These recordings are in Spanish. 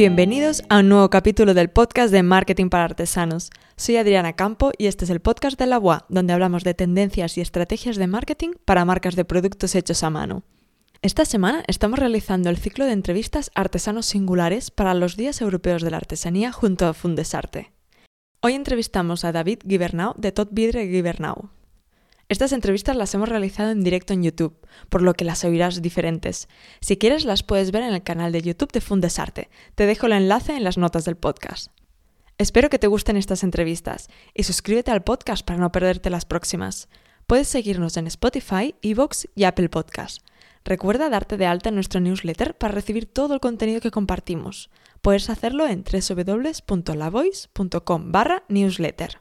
Bienvenidos a un nuevo capítulo del podcast de Marketing para Artesanos. Soy Adriana Campo y este es el podcast de la UA, donde hablamos de tendencias y estrategias de marketing para marcas de productos hechos a mano. Esta semana estamos realizando el ciclo de entrevistas artesanos singulares para los Días Europeos de la Artesanía junto a Fundesarte. Hoy entrevistamos a David Gibernau de Tot Vidre Gibernau. Estas entrevistas las hemos realizado en directo en YouTube, por lo que las oirás diferentes. Si quieres las puedes ver en el canal de YouTube de Fundesarte. Te dejo el enlace en las notas del podcast. Espero que te gusten estas entrevistas y suscríbete al podcast para no perderte las próximas. Puedes seguirnos en Spotify, Evox y Apple Podcast. Recuerda darte de alta en nuestro newsletter para recibir todo el contenido que compartimos. Puedes hacerlo en www.lavoice.com barra newsletter.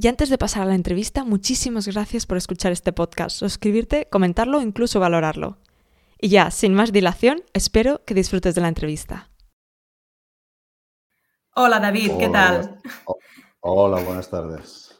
Y antes de pasar a la entrevista, muchísimas gracias por escuchar este podcast, suscribirte, comentarlo o incluso valorarlo. Y ya, sin más dilación, espero que disfrutes de la entrevista. Hola David, ¿qué tal? Hola, buenas tardes.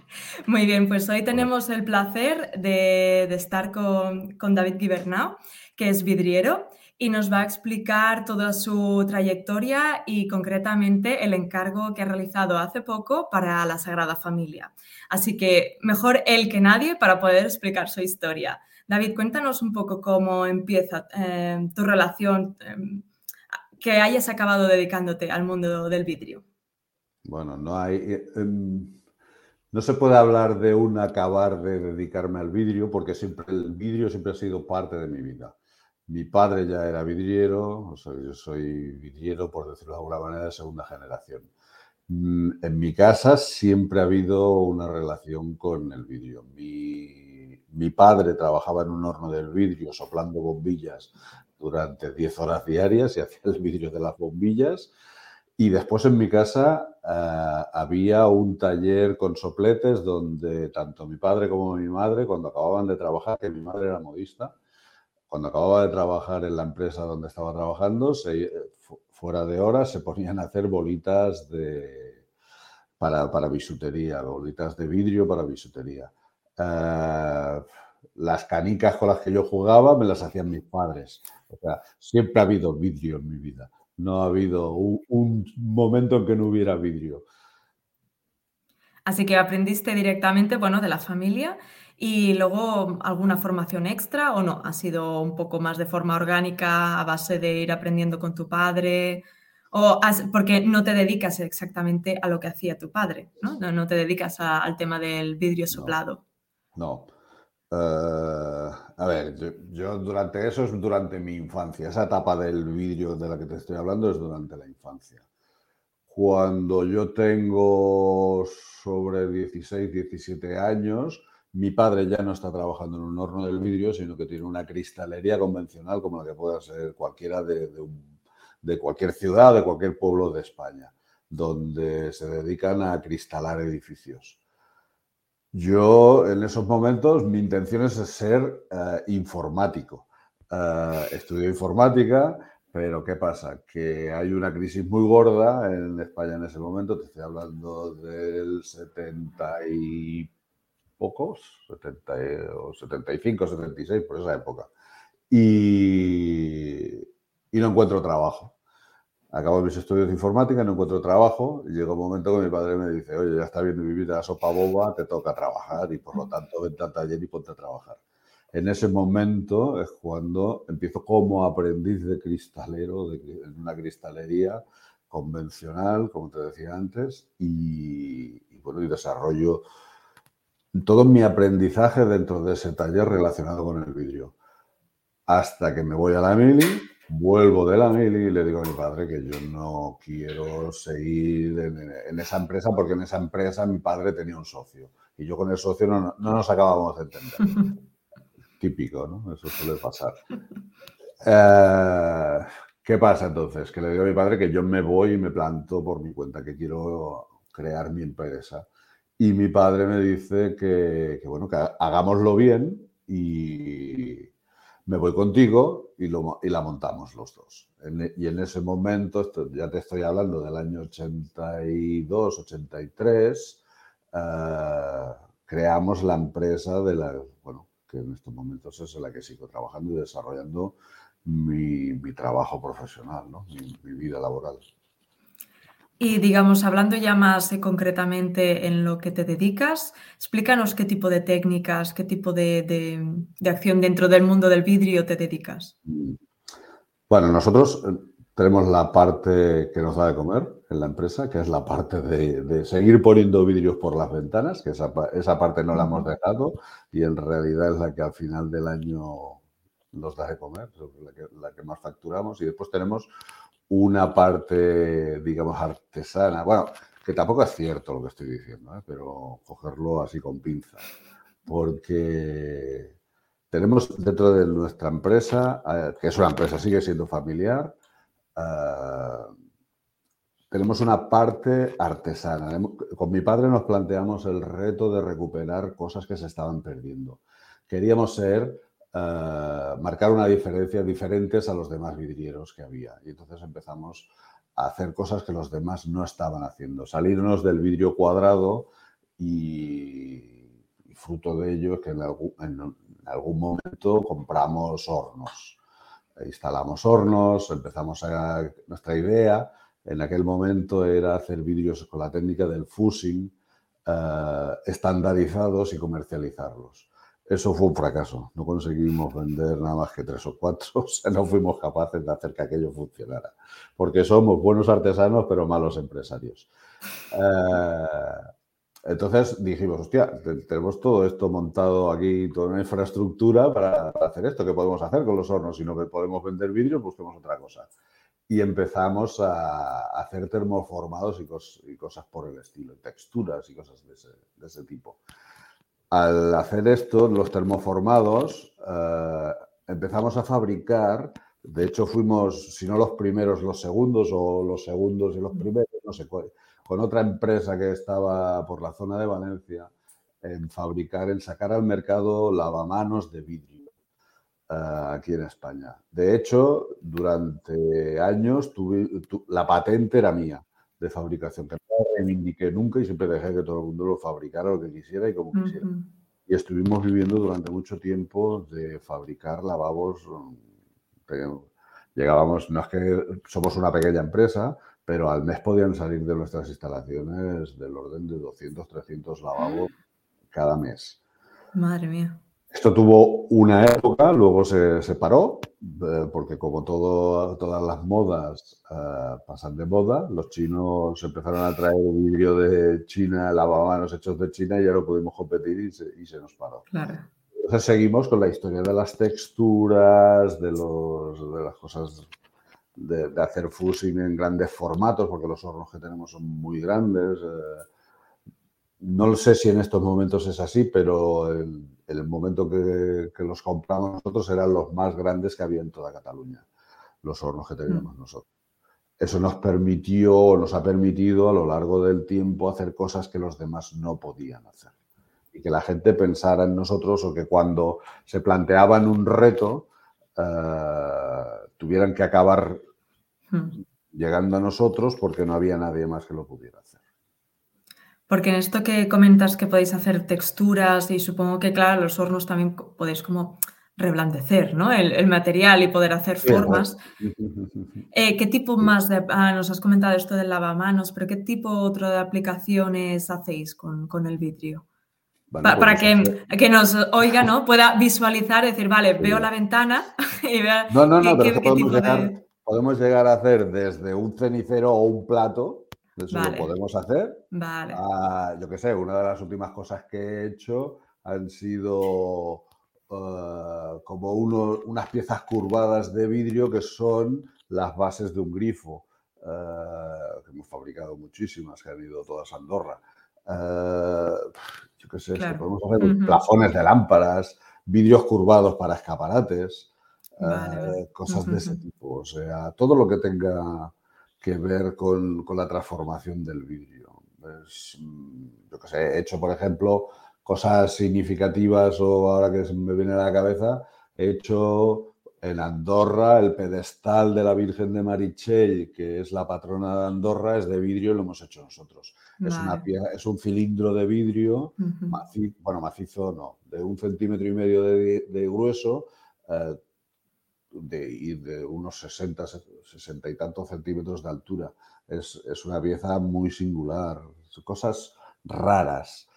Muy bien, pues hoy tenemos el placer de, estar con, con David Gibernau, que es vidriero y nos va a explicar toda su trayectoria y concretamente el encargo que ha realizado hace poco para la Sagrada Familia. Así que mejor él que nadie para poder explicar su historia. David, cuéntanos un poco cómo empieza eh, tu relación, eh, que hayas acabado dedicándote al mundo del vidrio. Bueno, no hay... Em, no se puede hablar de un acabar de dedicarme al vidrio porque siempre el vidrio siempre ha sido parte de mi vida. Mi padre ya era vidriero, yo soy vidriero, por decirlo de alguna manera, de segunda generación. Mm, en mi casa siempre ha habido una relación con el vidrio. Mi, padre trabajaba en un horno del vidrio soplando bombillas durante 10 horas diarias y hacía el vidrio de las bombillas. Y después en mi casa eh, había un taller con sopletes donde tanto mi padre como mi madre, cuando acababan de trabajar, que mi madre era modista, cuando acababa de trabajar en la empresa donde estaba trabajando, fuera de horas se ponían a hacer bolitas de, para, para bisutería, bolitas de vidrio para bisutería. Eh, las canicas con las que yo jugaba me las hacían mis padres. O sea, siempre ha habido vidrio en mi vida. No ha habido un momento en que no hubiera vidrio. Así que aprendiste directamente, bueno, de la familia y luego alguna formación extra o no, ha sido un poco más de forma orgánica a base de ir aprendiendo con tu padre o porque no te dedicas exactamente a lo que hacía tu padre, ¿no? No, te dedicas al tema del vidrio soplado. No. Eh, a ver, yo, yo, durante eso es durante mi infancia. Esa etapa del vidrio de la que te estoy hablando es durante la infancia. Cuando yo tengo sobre 16, 17 años, mi padre ya no está trabajando en un horno del vidrio, sino que tiene una cristalería convencional como la que pueda ser cualquiera de, cualquier ciudad, de cualquier pueblo de España, donde se dedican a cristalar edificios. Yo en esos momentos mi intención es ser eh, informático. Uh, estudio informática, pero ¿qué pasa? Que hay una crisis muy gorda en España en ese momento, te estoy hablando del 70 y pocos, 70, o 75, 76, por esa época. Y, y no encuentro trabajo. Acabo mis estudios de informática, no encuentro trabajo. Y llega un momento que mi padre me dice, oye, ya está viendo vivir la sopa boba, te toca trabajar y por lo tanto vente al taller y ponte a trabajar. En ese momento es cuando empiezo como aprendiz de cristalero en una cristalería convencional, como te decía antes, y, y bueno, y desarrollo todo mi aprendizaje dentro de ese taller relacionado con el vidrio. Hasta que me voy a la mili, vuelvo de la mili y le digo a mi padre que yo no quiero seguir en, esa empresa porque en esa empresa mi padre tenía un socio y yo con el socio no, nos acabamos de entender. Típico, ¿no? Eso suele pasar. Eh, ¿Qué pasa entonces? Que le digo a mi padre que yo me voy y me planto por mi cuenta, que quiero crear mi empresa. Y mi padre me dice que, bueno, que hagámoslo bien y me voy contigo y, lo, y la montamos los dos. y en ese momento, ya te estoy hablando del año 82, 83, eh, creamos la empresa de la, bueno, que en estos momentos es en la que sigo trabajando y desarrollando mi, trabajo profesional, ¿no? mi vida laboral. Y digamos, hablando ya más eh, concretamente en lo que te dedicas, explícanos qué tipo de técnicas, qué tipo de, acción dentro del mundo del vidrio te dedicas. Bueno, nosotros eh, tenemos la parte que nos da de comer en la empresa, que es la parte de, seguir poniendo vidrios por las ventanas, que esa, esa parte no la hemos dejado y en realidad es la que al final del año nos da de comer, la que, la que más facturamos. Y después tenemos una parte, digamos, artesana. Bueno, que tampoco es cierto lo que estoy diciendo, ¿eh? pero cogerlo así con pinzas. Porque tenemos dentro de nuestra empresa, eh, que es una empresa, sigue siendo familiar, eh, tenemos una parte artesana. Con mi padre nos planteamos el reto de recuperar cosas que se estaban perdiendo. Queríamos ser eh, marcar una diferencia diferentes a los demás vidrieros que había. Y entonces empezamos a hacer cosas que los demás no estaban haciendo. Salirnos del vidrio cuadrado y, fruto de ello es que en algún, momento compramos hornos. Instalamos hornos, empezamos a... Nuestra idea en aquel momento era hacer vidrios con la técnica del fusing, eh, estandarizados y comercializarlos. Eso fue un fracaso. No conseguimos vender nada más que tres o cuatro. O sea, no fuimos capaces de hacer que aquello funcionara. Porque somos buenos artesanos, pero malos empresarios. Eh, entonces dijimos, hostia, tenemos todo esto montado aquí, toda una infraestructura para, hacer esto. ¿Qué podemos hacer con los hornos? Si no podemos vender vidrio, busquemos otra cosa. Y empezamos a hacer termoformados y, cosas por el estilo, texturas y cosas de ese tipo al hacer esto, los termoformados, eh, empezamos a fabricar, de hecho fuimos, si no los primeros, los segundos o los segundos y los primeros, no sé cuál, con otra empresa que estaba por la zona de Valencia, en fabricar, en sacar al mercado lavamanos de vidrio eh, aquí en España. De hecho, durante años la patente era mía de fabricación, que reivindiqué nunca y siempre dejé que todo el mundo lo fabricara lo que quisiera y como quisiera. Y estuvimos viviendo durante mucho tiempo de fabricar lavabos. Mm, llegábamos, no es que somos una pequeña empresa, pero al mes podían salir de nuestras instalaciones del orden de 200, 300 lavabos cada mes. Madre mía. Esto tuvo una época, luego se separó, eh, porque como todo, todas las modas eh, pasan de moda, los chinos empezaron a traer vidrio de China, lavamanos hechos de China y ya no pudimos competir y se, nos paró. Entonces seguimos con la historia de las texturas, de, los, de las cosas de, hacer fusing en grandes formatos, porque los hornos que tenemos son muy grandes. Eh, no sé si en estos momentos es así, pero el, en el momento que, los compramos nosotros eran los más grandes que había en toda Cataluña, los hornos que teníamos mm. nosotros. Eso nos permitió, nos ha permitido a lo largo del tiempo hacer cosas que los demás no podían hacer. Y que la gente pensara en nosotros o que cuando se planteaban un reto eh, tuvieran que acabar mm. llegando a nosotros porque no había nadie más que lo pudiera hacer. Porque en esto que comentas que podéis hacer texturas y supongo que, claro, los hornos también podéis como reblandecer, ¿no? El, material y poder hacer formas. Eh, ¿Qué tipo más de... Ah, nos has comentado esto del lavamanos, pero ¿qué tipo otro de aplicaciones hacéis con, el vidrio? para pues que, que, nos oiga, ¿no? Pueda visualizar, decir, vale, veo la ventana y vea... No, no, no, pero podemos, llegar, podemos llegar a hacer desde un cenicero o un plato eso lo podemos hacer. Vale. Ah, yo qué sé, una de las últimas cosas que he hecho han sido ah, como unas piezas curvadas de vidrio que son las bases de un grifo, ah, que hemos fabricado muchísimas, que han ido todas a Andorra. yo qué sé, podemos hacer plafones de lámparas, vidrios curvados para escaparates, cosas de ese tipo. O sea, todo lo que tenga que ver con, con la transformación del vidrio. Mm, yo que sé, he hecho, por ejemplo, cosas significativas o ahora que me viene a la cabeza, he hecho en Andorra el pedestal de la Virgen de Marichel, que es la patrona de Andorra, es de vidrio y lo hemos hecho nosotros. Es, una es un cilindro de vidrio, bueno, macizo no, de un centímetro y medio de, grueso, eh, de, de unos 60, 60 y tantos centímetros de altura. Es, es una pieza muy singular, cosas raras.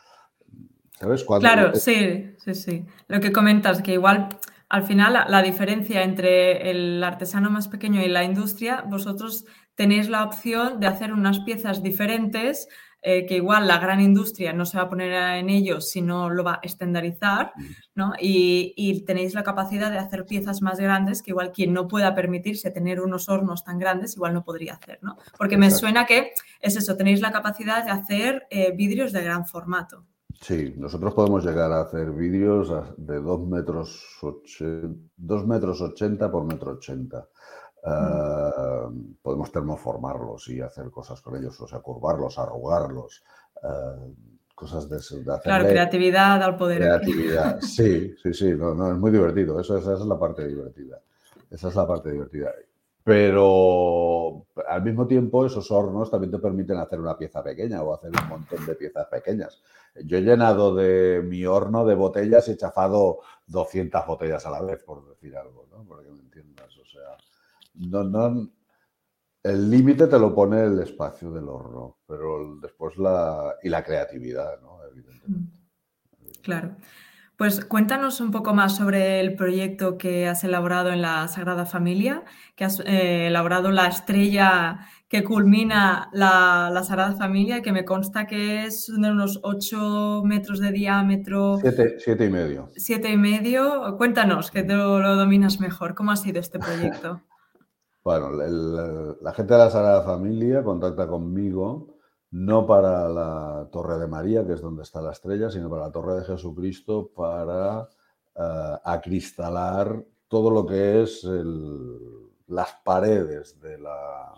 ¿Sabes? claro, sí, sí, sí. Lo que comentas, que igual al final la, la, diferencia entre el artesano más pequeño y la industria, vosotros tenéis la opción de hacer unas piezas diferentes eh, que igual la gran industria no se va a poner en ello, sino lo va a estandarizar, ¿no? Y, tenéis la capacidad de hacer piezas más grandes que igual quien no pueda permitirse tener unos hornos tan grandes, igual no podría hacer, ¿no? Porque me suena que es eso, tenéis la capacidad de hacer eh, vidrios de gran formato. Sí, nosotros podemos llegar a hacer vidrios de 2 metros, 2 metros 80 por metro 80. Eh, podemos termoformarlos y hacer cosas con ellos, o sea, curvarlos, arrugarlos, eh, cosas de, de Claro, creatividad al poder. Creatividad, sí, sí, sí, no, es muy divertido, Eso, esa es la parte divertida. Esa es la parte divertida. Pero al mismo tiempo esos hornos también te permiten hacer una pieza pequeña o hacer un montón de piezas pequeñas. Yo he llenado de mi horno de botellas y he chafado 200 botellas a la vez, por decir algo, ¿no? Porque me entiendas. O sea, no, no, el límite te lo pone el espacio del horno, pero después la, y la creatividad, ¿no? Evidentemente. Claro. Pues cuéntanos un poco más sobre el proyecto que has elaborado en la Sagrada Familia, que has eh, elaborado la estrella que culmina la, Sagrada Familia, que me consta que es de unos 8 metros de diámetro. Siete, y medio. Siete y medio. Cuéntanos, que lo, lo dominas mejor. ¿Cómo ha sido este proyecto? Bueno, la gente de la Sagrada Familia contacta conmigo no para la Torre de María, que es donde está la estrella, sino para la Torre de Jesucristo para uh, acristalar todo lo que es las paredes de la,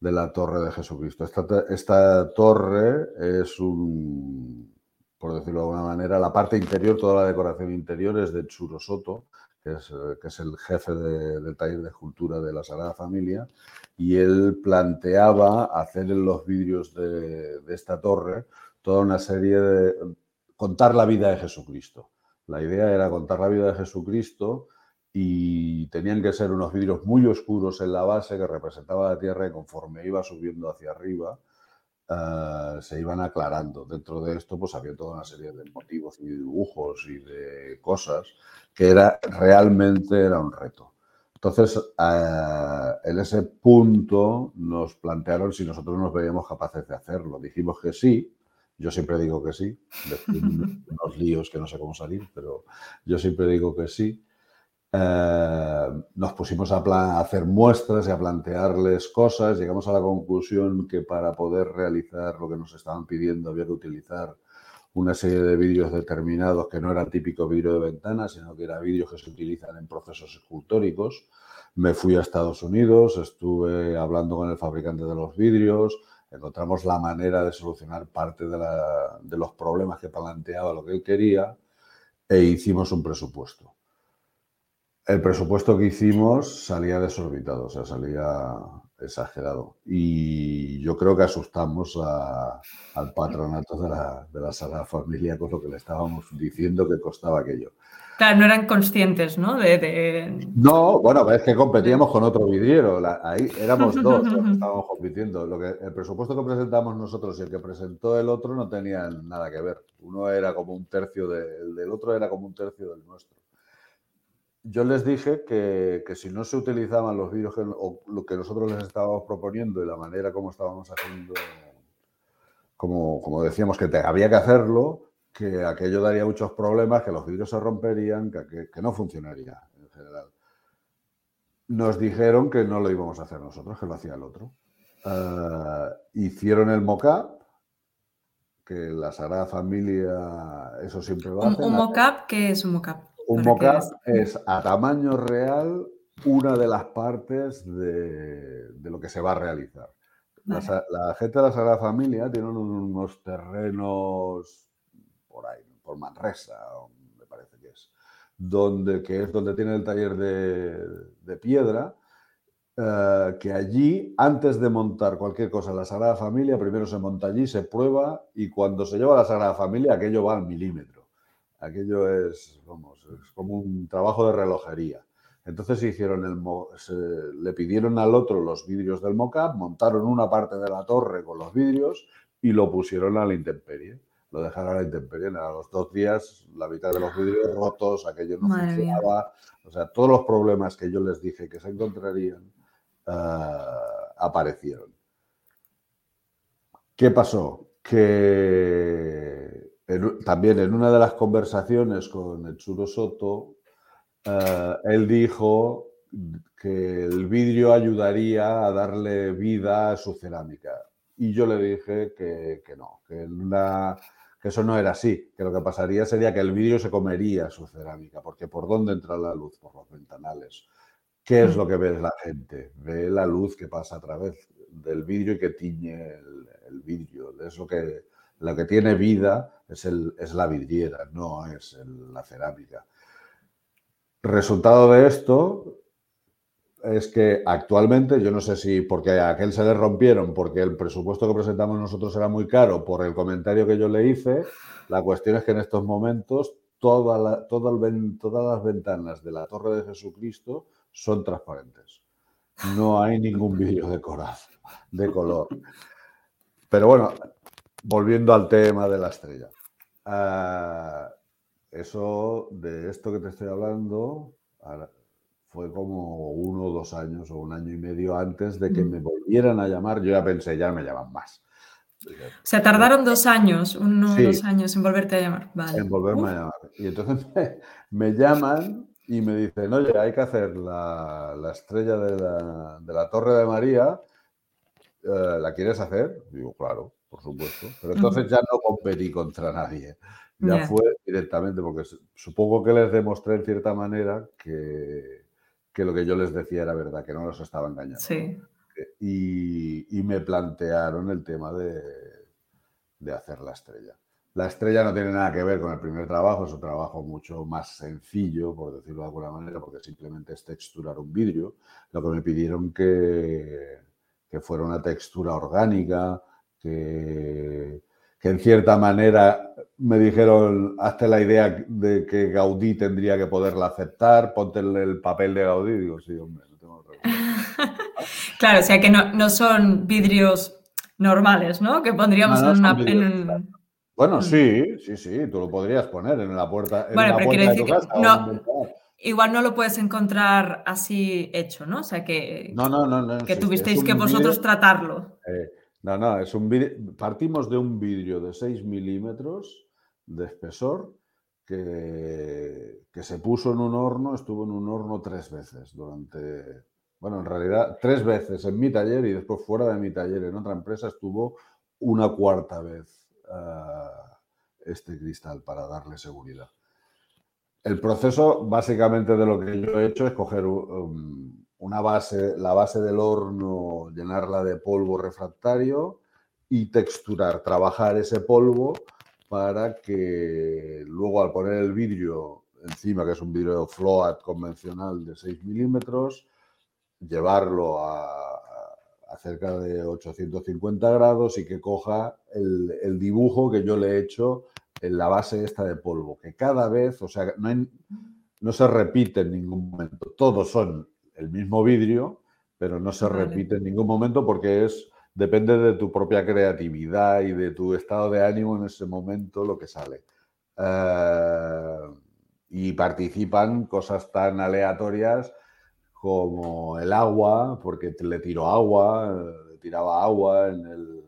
de la Torre de Jesucristo. Esta, esta torre es un, por decirlo de alguna manera, la parte interior, toda la decoración interior es de Churo Soto, eh, que es, el jefe del taller de escultura de la Sagrada Familia, y él planteaba hacer en los vidrios de, esta torre toda una serie de... contar la vida de Jesucristo. La idea era contar la vida de Jesucristo y tenían que ser unos vidrios muy oscuros en la base que representaba la Tierra y conforme iba subiendo hacia arriba, eh, se iban aclarando. Dentro de esto, pues había toda una serie de motivos y dibujos y de cosas que era realmente era un reto. Entonces, eh, en ese punto nos plantearon si nosotros nos veíamos capaces de hacerlo. Dijimos que sí. Yo siempre digo que sí. unos líos que no sé cómo salir, pero yo siempre digo que sí. Eh, nos pusimos a, hacer muestras y a plantearles cosas. Llegamos a la conclusión que para poder realizar lo que nos estaban pidiendo había que utilizar una serie de vídeos determinados que no eran típico vídeo de ventana, sino que eran vídeos que se utilizan en procesos escultóricos. Me fui a Estados Unidos, estuve hablando con el fabricante de los vidrios, encontramos la manera de solucionar parte de, de los problemas que planteaba lo que él quería e hicimos un presupuesto. El presupuesto que hicimos salía desorbitado, o sea, salía exagerado. Y yo creo que asustamos al patronato de la, de la Sagrada Familia con lo que le estábamos diciendo que costaba aquello. Claro, no eran conscientes, ¿no? De, No, bueno, es que competíamos con otro vidriero. ahí éramos dos los que estábamos compitiendo. Lo que, el presupuesto que presentamos nosotros y el que presentó el otro no tenían nada que ver. Uno era como un tercio del otro, era como un tercio del nuestro yo les dije que, si no se utilizaban los vídeos o lo que nosotros les estábamos proponiendo y la manera como estábamos haciendo, como, como decíamos que había que hacerlo, que aquello daría muchos problemas, que los vídeos se romperían, que, que, no funcionaría en general. Nos dijeron que no lo íbamos a hacer nosotros, que lo hacía el otro. Eh, hicieron el mockup, que la Sagrada Familia, eso siempre va a ¿Un, ¿Un mockup? ¿Qué es un mockup? Un mockup es a tamaño real una de las partes de, lo que se va a realizar. La, gente de la Sagrada Familia tiene unos terrenos por ahí, por Manresa, me parece que es, donde, que es donde tiene el taller de, piedra, eh, que allí, antes de montar cualquier cosa en la Sagrada Familia, primero se monta allí, se prueba y cuando se lleva a la Sagrada Familia aquello va al milímetro. Aquello es, vamos, es como un trabajo de relojería. Entonces hicieron el, le pidieron al otro los vidrios del mockup, montaron una parte de la torre con los vidrios y lo pusieron a la intemperie. Lo dejaron a la intemperie. A los dos días, la mitad de los vidrios rotos, aquello no funcionaba. O sea, todos los problemas que yo les dije que se encontrarían eh, aparecieron. ¿Qué pasó? Que también en una de las conversaciones con el Churo Soto, eh, él dijo que el vidrio ayudaría a darle vida a su cerámica. Y yo le dije que, no, que, que, eso no era así, que lo que pasaría sería que el vidrio se comería su cerámica, porque ¿por dónde entra la luz? Por los ventanales. ¿Qué es mm. lo que ve la gente? Ve la luz que pasa a través del vidrio y que tiñe el, el vidrio. Es lo que, lo que tiene vida es, el, es la vidriera, no es la cerámica. Resultado de esto es que actualmente, yo no sé si porque a aquel se le rompieron, porque el presupuesto que presentamos nosotros era muy caro, por el comentario que yo le hice, la cuestión es que en estos momentos toda todas las ventanas de la Torre de Jesucristo son transparentes. No hay ningún vidrio decorado, de color. Pero bueno, volviendo al tema de la estrella. Ah, eso, de esto que te estoy hablando, fue como uno o dos años o un año y medio antes de que me volvieran a llamar. Yo ya pensé, ya me llaman más. O sea, tardaron dos años, uno o dos años en volverte a llamar. En volverme a llamar. Y entonces me, llaman y me dicen, oye, hay que hacer la, estrella de la, de la, Torre de María eh, ¿la quieres hacer? Digo, claro, por supuesto. Pero entonces ya no competí contra nadie. Ya fue directamente, porque supongo que les demostré en cierta manera que, que, lo que yo les decía era verdad, que no los estaba engañando. Sí. Y, y, me plantearon el tema de, de hacer la estrella. La estrella no tiene nada que ver con el primer trabajo, es un trabajo mucho más sencillo, por decirlo de alguna manera, porque simplemente es texturar un vidrio. Lo que me pidieron que, que fuera una textura orgánica, que, en cierta manera me dijeron, hazte la idea de que Gaudí tendría que poderla aceptar, ponte el papel de Gaudí. Digo, sí, hombre, no tengo otra Claro, o sea que no, son vidrios normales, ¿no? Que pondríamos en, una, Bueno, mm. sí, sí, sí, tú lo podrías poner en la puerta, en bueno, pero puerta de tu casa. no, igual no lo puedes encontrar así hecho, ¿no? O sea, que, no, no, no, que tuvisteis que vosotros tratarlo. Eh, no, no, es un partimos de un vidrio de 6 milímetros de espesor que, que se puso en un horno, estuvo en un horno tres veces durante, bueno, en realidad tres veces en mi taller y después fuera de mi taller en otra empresa estuvo una cuarta vez uh, este cristal para darle seguridad. El proceso, básicamente, de lo que yo he hecho es coger um, una base, la base del horno, llenarla de polvo refractario y texturar, trabajar ese polvo para que luego al poner el vidrio encima, que es un vidrio float convencional de 6 milímetros, llevarlo a, cerca de 850 grados y que coja el, dibujo que yo le he hecho en la base esta de polvo, que cada vez, o sea, no, no se repite en ningún momento. Todos son el mismo vidrio, pero no se repite en ningún momento porque es depende de tu propia creatividad y de tu estado de ánimo en ese momento lo que sale. Eh, y participan cosas tan aleatorias como el agua, porque le tiro agua, le tiraba agua en el,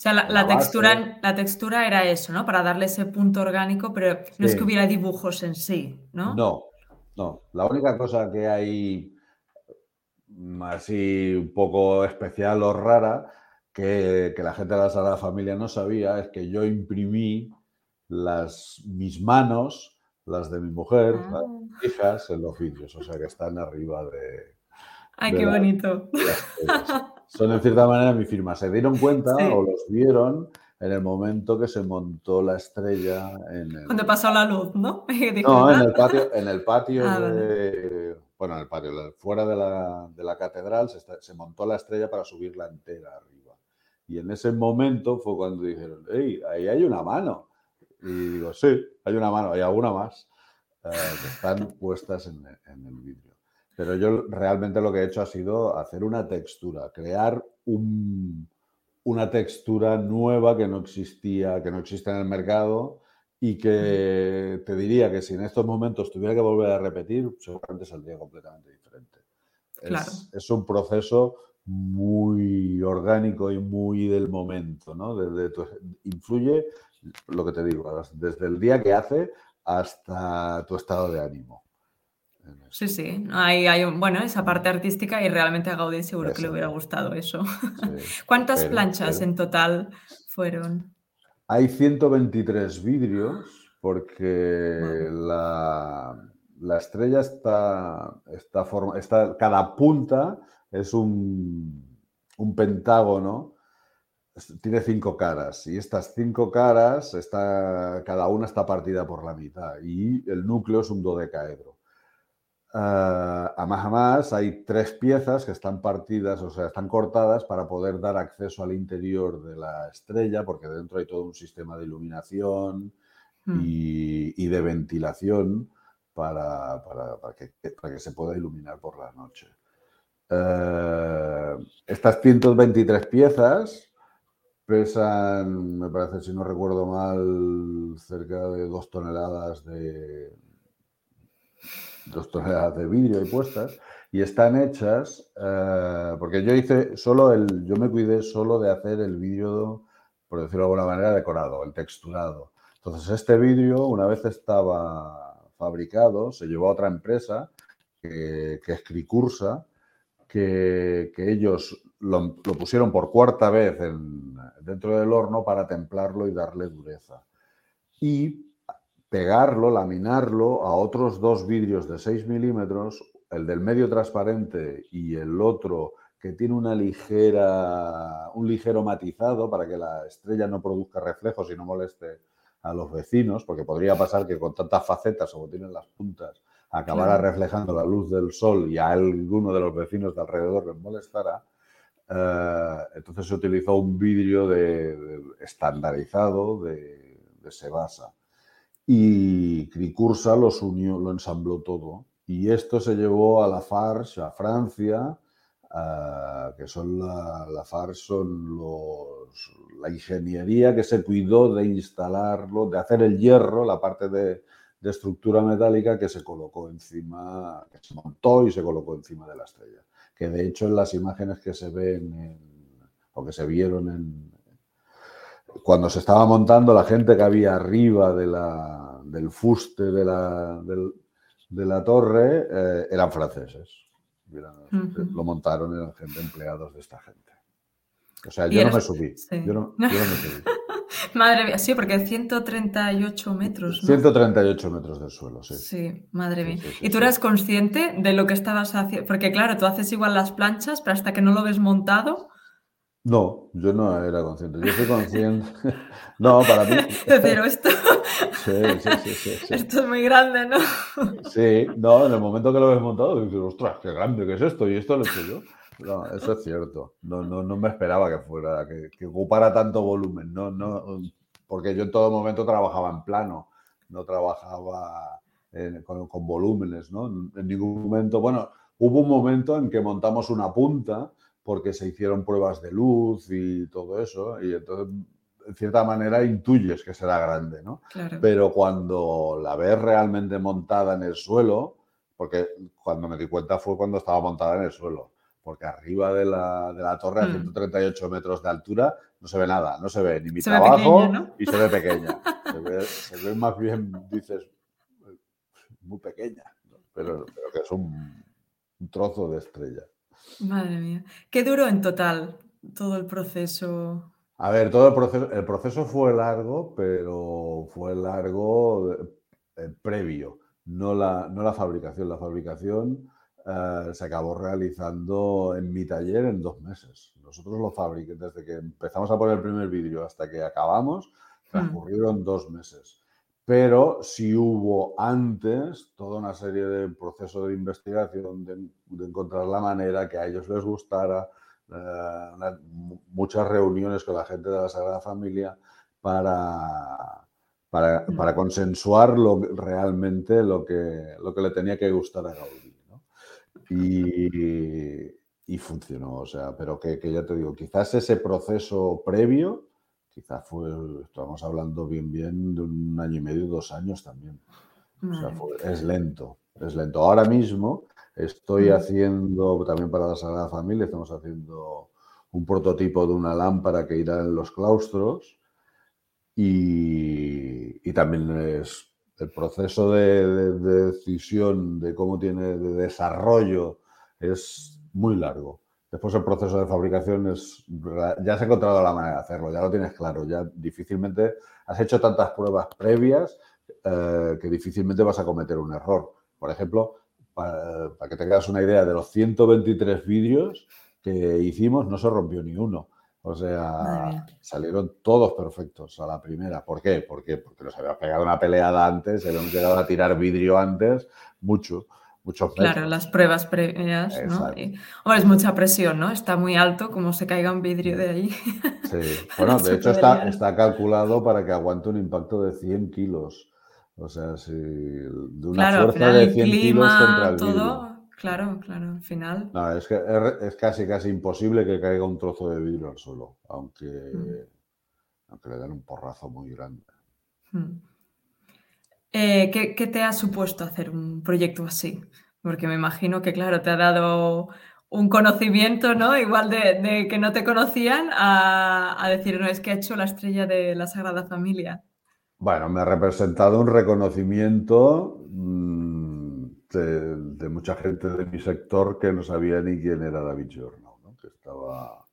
o sea, la, textura, la textura era eso, ¿no? Para darle ese punto orgánico, pero no es que hubiera dibujos en sí, ¿no? No, no. La única cosa que hay mm, así un poco especial o rara que, la gente de la Sagrada Familia no sabía es que yo imprimí las, mis manos, las de mi mujer, las ah. hijas, en los vídeos, o sea que están arriba de... ¡Ay, qué bonito! son en cierta manera mi firma. Se dieron cuenta o los vieron en el momento que se montó la estrella en el... Cuando pasó la luz, ¿no? no, en el patio, en el patio ah, de... Bueno, en el patio, fuera de la, de la catedral se, se, montó la estrella para subirla entera arriba. Y en ese momento fue cuando dijeron, ¡Ey, ahí hay una mano! Y digo, sí, hay una mano, hay alguna más eh, que están puestas en, en el vídeo. Pero yo realmente lo que he hecho ha sido hacer una textura, crear una textura nueva que no existía, que no existe en el mercado y que te diría que si en estos momentos tuviera que volver a repetir, seguramente saldría completamente diferente. Es, un proceso muy orgánico y muy del momento, ¿no? influye lo que te digo, desde el día que hace hasta tu estado de ánimo. Sí, sí, hay, hay, bueno, esa parte artística y realmente a Gaudí seguro que le hubiera gustado eso. ¿Cuántas planchas en total fueron? Hay 123 vidrios porque la, estrella está, está, está, cada punta es un, un pentágono tiene cinco caras y estas cinco caras, está, cada una está partida por la mitad y el núcleo es un dodecaedro. Uh, a más a más hay tres piezas que están partidas, o sea, están cortadas para poder dar acceso al interior de la estrella, porque dentro hay todo un sistema de iluminación hmm. y, de ventilación para, que, para, que, se pueda iluminar por la noche. Uh, estas 123 piezas pesan, me parece, si no recuerdo mal, cerca de dos toneladas de dos toneladas de vidrio y puestas y están hechas eh, porque yo hice solo el, yo me cuidé solo de hacer el vidrio, por decirlo de alguna manera, decorado, el texturado. Entonces este vidrio, una vez estaba fabricado, se llevó a otra empresa que, que es Cricursa, que, que ellos lo, pusieron por cuarta vez dentro del horno para templarlo y darle dureza. Y pegarlo, laminarlo a otros dos vidrios de 6 milímetros, el del medio transparente y el otro que tiene una ligera, un ligero matizado para que la estrella no produzca reflejos y no moleste a los vecinos, porque podría pasar que con tantas facetas como tienen las puntas, acabara reflejando la luz del sol y a alguno de los vecinos de alrededor les molestara. Eh, entonces se utilizó un vidrio de, estandarizado de, de, Sebasa. Y Cricursa los unió, lo ensambló todo. Y esto se llevó a la Farge, a Francia, que son la, la Farge, la ingeniería que se cuidó de instalarlo, de hacer el hierro, la parte de estructura metálica que se colocó encima, que se montó y se colocó encima de la estrella que de hecho en las imágenes que se ven o que se vieron en, cuando se estaba montando, la gente que había arriba de la, del fuste de la, de la torre eh, eran franceses. Lo montaron, eran gente empleados de esta gente. O sea, yo no me subí. Yo, no, yo no me subí. Madre mía, sí, porque 138 metros. 138 metros del suelo, sí. Sí, madre mía. ¿Y tú eras consciente de lo que estabas haciendo? Porque claro, tú haces igual las planchas, pero hasta que no lo ves montado. No, yo no era consciente. Yo soy consciente. no, para mí. Pero esto. Sí, sí, sí, Esto es muy grande, ¿no? sí, no, en el momento que lo ves montado, dices, ostras, qué grande que es esto, y esto lo he hecho yo. No, eso es cierto. No, no, no me esperaba que fuera, que, ocupara tanto volumen. No, no, porque yo en todo momento trabajaba en plano, no trabajaba con, volúmenes, ¿no? En ningún momento. Bueno, hubo un momento en que montamos una punta porque se hicieron pruebas de luz y todo eso, y entonces en cierta manera intuyes que será grande, ¿no? Pero cuando la ves realmente montada en el suelo, porque cuando me di cuenta fue cuando estaba montada en el suelo porque arriba de la, de la torre a 138 mm. metros de altura no se ve nada, no se ve ni mi trabajo y se ve pequeña. Se ve, más bien, dices, muy pequeña, pero, pero, que es un, trozo de estrella. Madre mía. ¿Qué duró en total todo el proceso? A ver, todo el proceso, el proceso fue largo, pero fue largo eh, previo, no la, no la fabricación. La fabricación eh, se acabó realizando en mi taller en dos meses. Nosotros lo fabriqué desde que empezamos a poner el primer vídeo hasta que acabamos, hmm. transcurrieron dos meses. Pero si hubo antes toda una serie de procesos de investigación, de, encontrar la manera que a ellos les gustara, eh, muchas reuniones con la gente de la Sagrada Familia para, para, para consensuar realmente lo que, lo que le tenía que gustar a Gaudí. y, funcionó. O sea, pero que, ya te digo, quizás ese proceso previo, quizás fue, estamos hablando bien, bien de un año y medio, dos años también. O sea, es lento, es lento. Ahora mismo estoy haciendo, también para la Sagrada Familia, estamos haciendo un prototipo de una lámpara que irá en los claustros y, y también es el proceso de, decisión de cómo tiene de desarrollo es muy largo. Después el proceso de fabricación es ya has encontrado la manera de hacerlo, ya lo tienes claro, ya difícilmente has hecho tantas pruebas previas eh, que difícilmente vas a cometer un error. Por ejemplo, para, para que tengas una idea, de los 123 vídeos que hicimos no se rompió ni uno. O sea, salieron todos perfectos a la primera. ¿Por qué? Porque, porque nos había pegado una peleada antes, habíamos llegado a tirar vidrio antes, mucho, Claro, las pruebas previas, ¿no? hombre, es mucha presión, ¿no? Está muy alto, como se caiga un vidrio de ahí. Sí, bueno, de hecho está, está calculado para que aguante un impacto de 100 kilos. O sea, si de una fuerza de 100 kilos contra el vidrio. Claro, claro, al final. No, es, que es, casi, casi imposible que caiga un trozo de vidrio al suelo, aunque, mm. aunque le den un porrazo muy grande. Mm. Eh, ¿qué, te ha supuesto hacer un proyecto así? Porque me imagino que, claro, te ha dado un conocimiento, ¿no? Igual de, que no te conocían a, decir, no, es que ha hecho la estrella de la Sagrada Familia. Bueno, me ha representado un reconocimiento. Mm, de, mucha gente de mi sector que no sabía ni quién era David Giorno, que estaba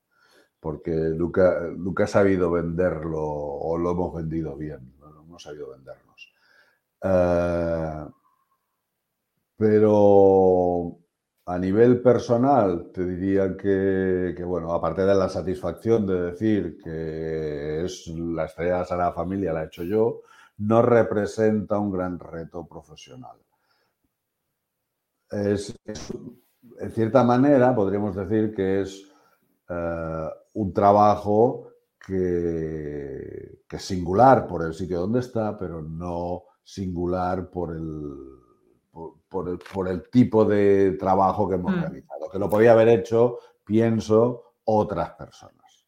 porque nunca, nunca ha sabido venderlo o lo hemos vendido bien, no, hemos sabido vendernos. Eh, pero a nivel personal, te diría que, que, bueno, aparte de la satisfacción de decir que es la estrella de la Familia, la he hecho yo, no representa un gran reto profesional. Es, en cierta manera, podríamos decir que es eh, un trabajo que, es singular por el sitio donde está, pero no singular por el, por, el, tipo de trabajo que hemos mm. realizado, que lo podía haber hecho, pienso, otras personas.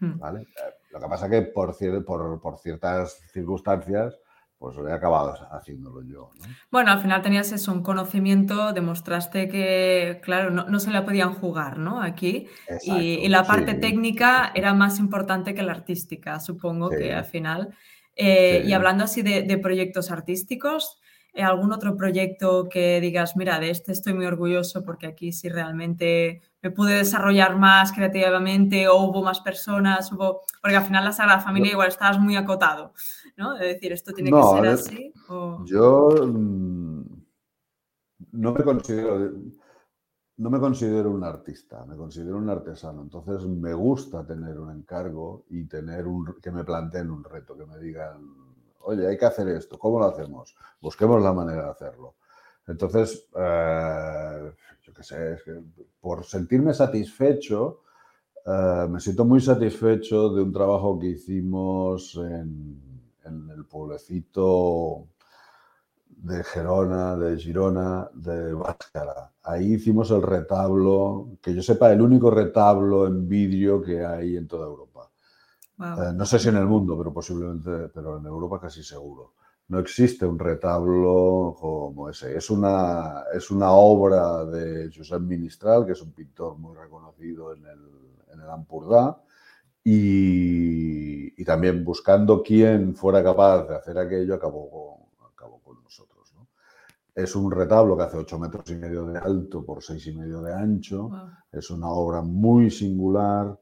Mm. ¿vale? Lo que pasa es que por, por, por ciertas circunstancias pues he acabado haciéndolo yo. Bueno, al final tenías eso, un conocimiento, demostraste que, claro, no, se la podían jugar, ¿no? Aquí. y, la parte técnica era más importante que la artística, supongo que al final. Eh, y hablando así de, proyectos artísticos, ¿eh, ¿algún otro proyecto que digas, mira, de este estoy muy orgulloso porque aquí sí realmente me pude desarrollar más creativamente o hubo más personas, hubo... porque al final la Sagrada Familia igual estabas muy acotado. ¿no? De decir, esto tiene que ser así. Yo mm, no me considero. No me considero un artista, me considero un artesano. Entonces me gusta tener un encargo y tener un que me planteen un reto, que me digan, oye, hay que hacer esto, ¿cómo lo hacemos? Busquemos la manera de hacerlo. Entonces, eh, yo qué sé, por sentirme satisfecho, eh, me siento muy satisfecho de un trabajo que hicimos en el pueblecito de Gerona, de Girona, de Báscara. Ahí hicimos el retablo, que yo sepa, el único retablo en vidrio que hay en toda Europa. Eh, no sé si en el mundo, pero posiblemente, pero en Europa casi seguro. No existe un retablo como ese. Es una, es una obra de Josep Ministral, que es un pintor muy reconocido en el, en el Ampurdá, y, también buscando quién fuera capaz de hacer aquello, acabó. Es un retablo que hace 8 metros y medio de alto por 6 y medio de ancho. Es una obra muy singular,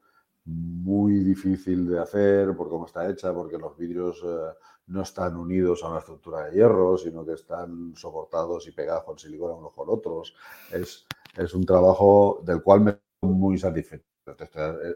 muy difícil de hacer por cómo está hecha, porque los vidrios eh, no están unidos a una estructura de hierro, sino que están soportados y pegados con silicona unos con otros. Es, es un trabajo del cual me muy satisfecho.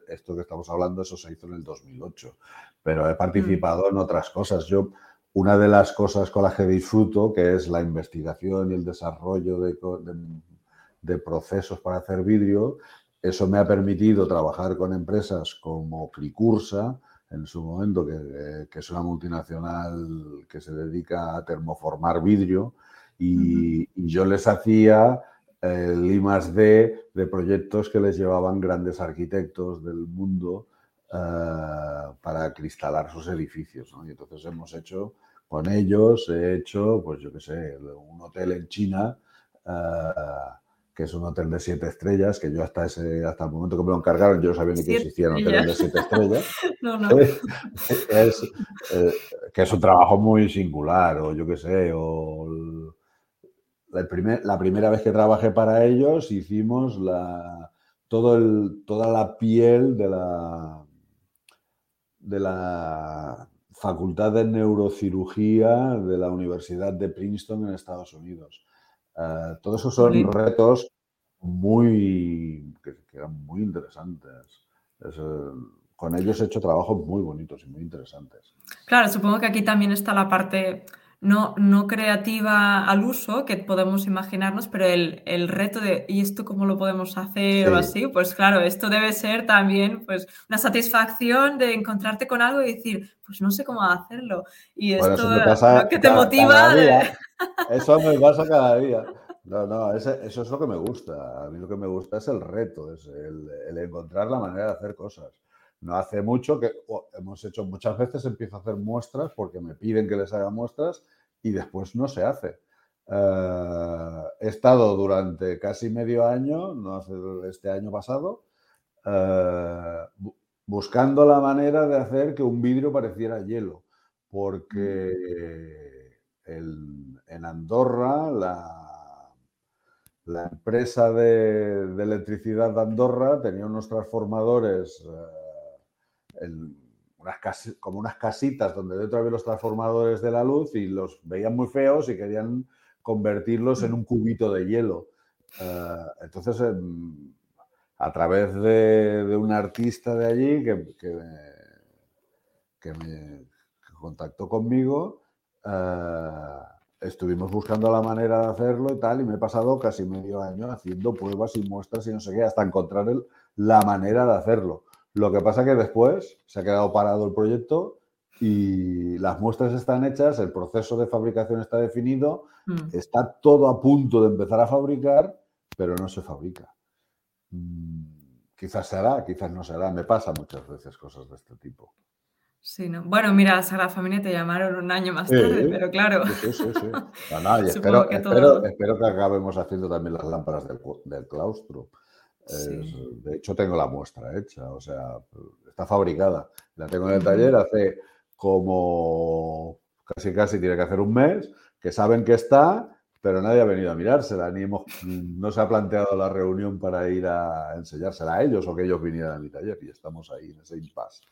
Esto que estamos hablando, eso se hizo en el 2008, pero he participado en otras cosas. Yo, una de las cosas con las que disfruto, que es la investigación y el desarrollo de, procesos para hacer vidrio, eso me ha permitido trabajar con empresas como Cricursa, en su momento, que, es una multinacional que se dedica a termoformar vidrio, y, y yo les hacía el I más D de proyectos que les llevaban grandes arquitectos del mundo eh, para cristalar sus edificios. Y entonces hemos hecho con ellos, he hecho, pues yo qué sé, un hotel en China. Eh, que es un hotel de siete estrellas, que yo hasta ese hasta el momento que me lo encargaron, yo no sabía ni que existían hoteles de siete estrellas. no, no. Es, eh, que es un trabajo muy singular, o yo qué sé, o la, la, primera vez que trabajé para ellos hicimos la, todo el, toda la piel de la, de la Facultad de Neurocirugía de la Universidad de Princeton en Estados Unidos. Uh, todos esos son retos muy, que, que, eran muy interesantes. Es, con ellos he hecho trabajos muy bonitos y muy interesantes. Claro, supongo que aquí también está la parte no, no creativa al uso que podemos imaginarnos, pero el, el reto de ¿y esto cómo lo podemos hacer sí. o así? Pues claro, esto debe ser también pues, una satisfacción de encontrarte con algo y decir, pues no sé cómo hacerlo. Y bueno, esto lo que te cada, motiva. Cada eso me pasa cada día. No, no, ese, eso es lo que me gusta. A mí lo que me gusta es el reto, es el, el encontrar la manera de hacer cosas. No hace mucho que oh, hemos hecho muchas veces, empiezo a hacer muestras porque me piden que les haga muestras y después no se hace. Uh, he estado durante casi medio año, no hace este año pasado, uh, buscando la manera de hacer que un vidrio pareciera hielo, porque el, en Andorra la, la empresa de, de, electricidad de Andorra tenía unos transformadores uh, unas casi, como unas casitas donde dentro había los transformadores de la luz y los veían muy feos y querían convertirlos en un cubito de hielo. Uh, entonces, eh, a través de, un artista de allí que, que, me, contactó conmigo, uh, estuvimos buscando la manera de hacerlo y tal, y me he pasado casi medio año haciendo pruebas y muestras y no sé qué, hasta encontrar el, la manera de hacerlo. Lo que pasa que después se ha quedado parado el proyecto y las muestras están hechas, el proceso de fabricación está definido, mm. está todo a punto de empezar a fabricar, pero no se fabrica. Mm, quizás se hará, quizás no se hará. Me pasa muchas veces cosas de este tipo. Sí, ¿no? Bueno, mira, a la familia te llamaron un año más tarde, sí, pero claro. Sí, sí, sí. No, no, espero, que todo... espero, espero, que acabemos haciendo también las lámparas del, del claustro. Sí. de hecho, tengo la muestra hecha, o sea, está fabricada. La tengo en el taller hace como casi casi tiene que hacer un mes, que saben que está, pero nadie ha venido a mirársela, ni hemos, no se ha planteado la reunión para ir a enseñársela a ellos o que ellos vinieran a mi taller y estamos ahí en ese impasse.